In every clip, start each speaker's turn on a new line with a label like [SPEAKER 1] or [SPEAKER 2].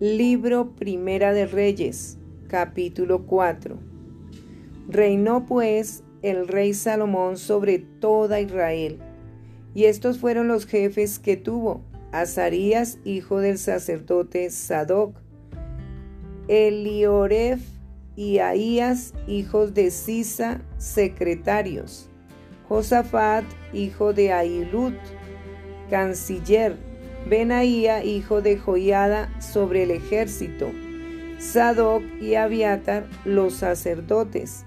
[SPEAKER 1] Libro Primera de Reyes, capítulo 4. Reinó pues el rey Salomón sobre toda Israel. Y estos fueron los jefes que tuvo: Azarías, hijo del sacerdote Sadoc, Elioref y Ahías, hijos de Sisa, secretarios, Josafat, hijo de Ahilut, canciller, Benaía, hijo de Joiada, sobre el ejército, Sadoc y Abiatar, los sacerdotes,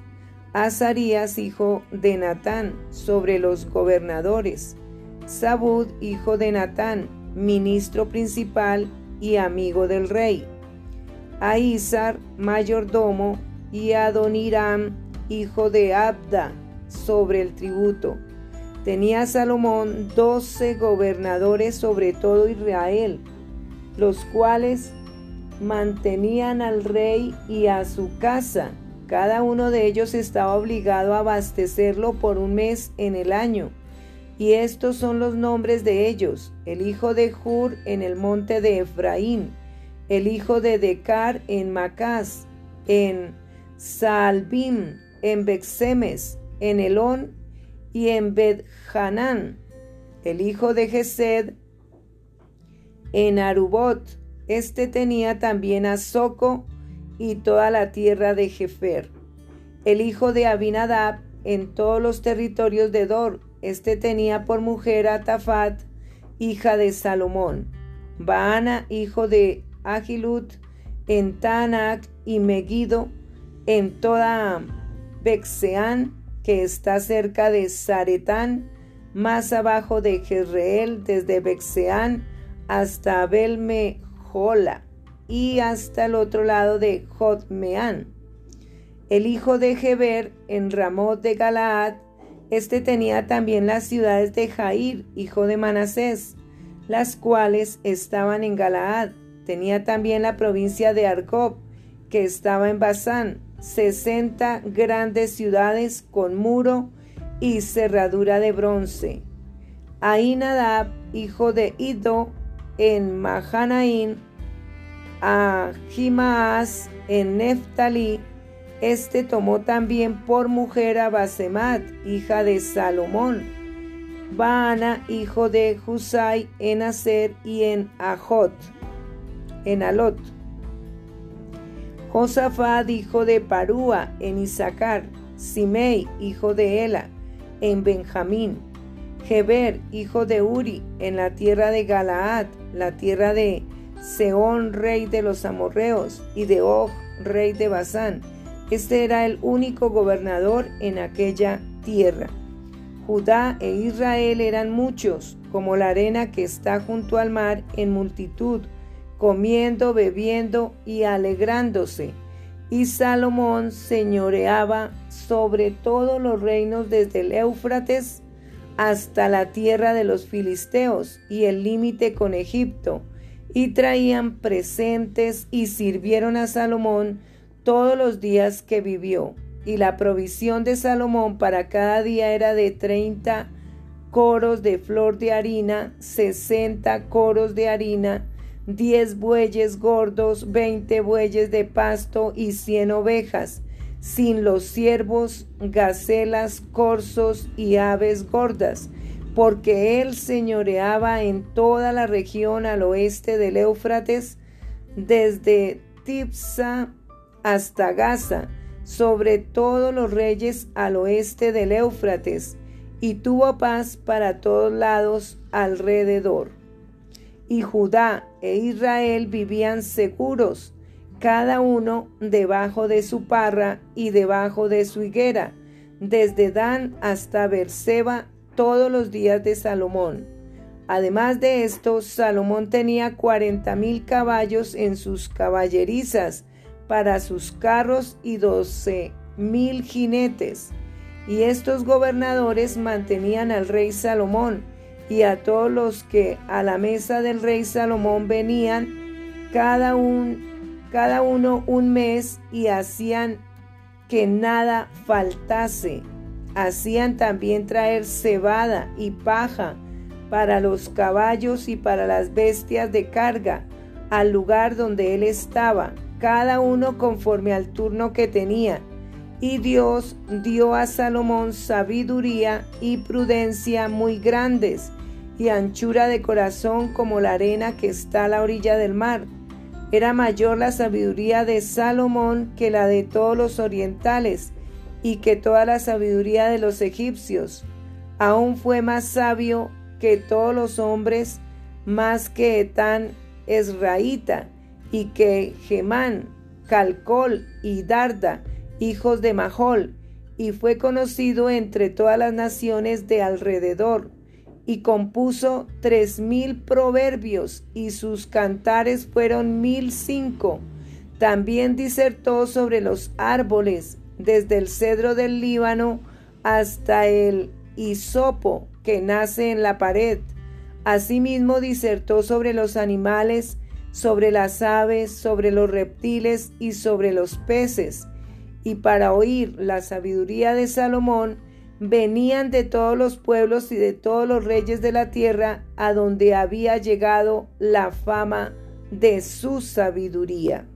[SPEAKER 1] Azarías, hijo de Natán, sobre los gobernadores, Sabud, hijo de Natán, ministro principal y amigo del rey, Aizar, mayordomo, y Adoniram, hijo de Abda, sobre el tributo. Tenía Salomón doce gobernadores sobre todo Israel, los cuales mantenían al rey y a su casa. Cada uno de ellos estaba obligado a abastecerlo por un mes en el año. Y estos son los nombres de ellos: el hijo de Hur en el monte de Efraín, el hijo de Decar en Macás, en Salbim, en Bexemes, en Elón y en Bet Hanán, el hijo de Gesed, en Arubot. Este tenía también a Soco y toda la tierra de Jefer. El hijo de Abinadab en todos los territorios de Dor. Este tenía por mujer a Tafat, hija de Salomón. Baana, hijo de Agilut, en Tanak y Megido, en toda Bexeán que está cerca de Zaretán, más abajo de Jezreel, desde Bexeán hasta Belmejola y hasta el otro lado de Jotmeán. El hijo de Geber en Ramot de Galaad, este tenía también las ciudades de Jair, hijo de Manasés, las cuales estaban en Galaad. Tenía también la provincia de Argob, que estaba en Basán, sesenta grandes ciudades con muro y cerradura de bronce. Ainadab, hijo de Ido, en Mahanaín, a Jimaas en Neftalí, este tomó también por mujer a Basemat, hija de Salomón, Baana, hijo de Husai, en Aser y en Ajot, en Alot. Josafat, hijo de Parúa, en Isaacar, Simei, hijo de Ela, en Benjamín, Geber, hijo de Uri, en la tierra de Galaad, la tierra de Seón, rey de los amorreos, y de Og, rey de Basán. Este era el único gobernador en aquella tierra. Judá e Israel eran muchos, como la arena que está junto al mar en multitud, comiendo, bebiendo y alegrándose. Y Salomón señoreaba sobre todos los reinos desde el Éufrates hasta la tierra de los filisteos y el límite con Egipto, y traían presentes y sirvieron a Salomón todos los días que vivió. Y la provisión de Salomón para cada día era de treinta coros de flor de harina, sesenta coros de harina, diez bueyes gordos, veinte bueyes de pasto y cien ovejas, sin los ciervos, gacelas, corzos y aves gordas, porque él señoreaba en toda la región al oeste del Éufrates, desde Tipsa hasta Gaza, sobre todos los reyes al oeste del Éufrates, y tuvo paz para todos lados alrededor. Y Judá e Israel vivían seguros, cada uno debajo de su parra y debajo de su higuera, desde Dan hasta Berseba todos los días de Salomón. Además de esto, Salomón tenía cuarenta mil caballos en sus caballerizas para sus carros y doce mil jinetes. Y estos gobernadores mantenían al rey Salomón y a todos los que a la mesa del rey Salomón venían, cada, un, cada uno un mes y hacían que nada faltase. Hacían también traer cebada y paja para los caballos y para las bestias de carga, al lugar donde él estaba, cada uno conforme al turno que tenía. Y Dios dio a Salomón sabiduría y prudencia muy grandes, y anchura de corazón como la arena que está a la orilla del mar. Era mayor la sabiduría de Salomón que la de todos los orientales, y que toda la sabiduría de los egipcios. Aún fue más sabio que todos los hombres, más que Etán Esraíta, y que Gemán, Calcol y Darda, hijos de Mahol, y fue conocido entre todas las naciones de alrededor, y compuso tres mil proverbios, y sus cantares fueron mil cinco. También disertó sobre los árboles, desde el cedro del Líbano hasta el hisopo que nace en la pared. Asimismo disertó sobre los animales, sobre las aves, sobre los reptiles y sobre los peces. Y para oír la sabiduría de Salomón, venían de todos los pueblos y de todos los reyes de la tierra a donde había llegado la fama de su sabiduría.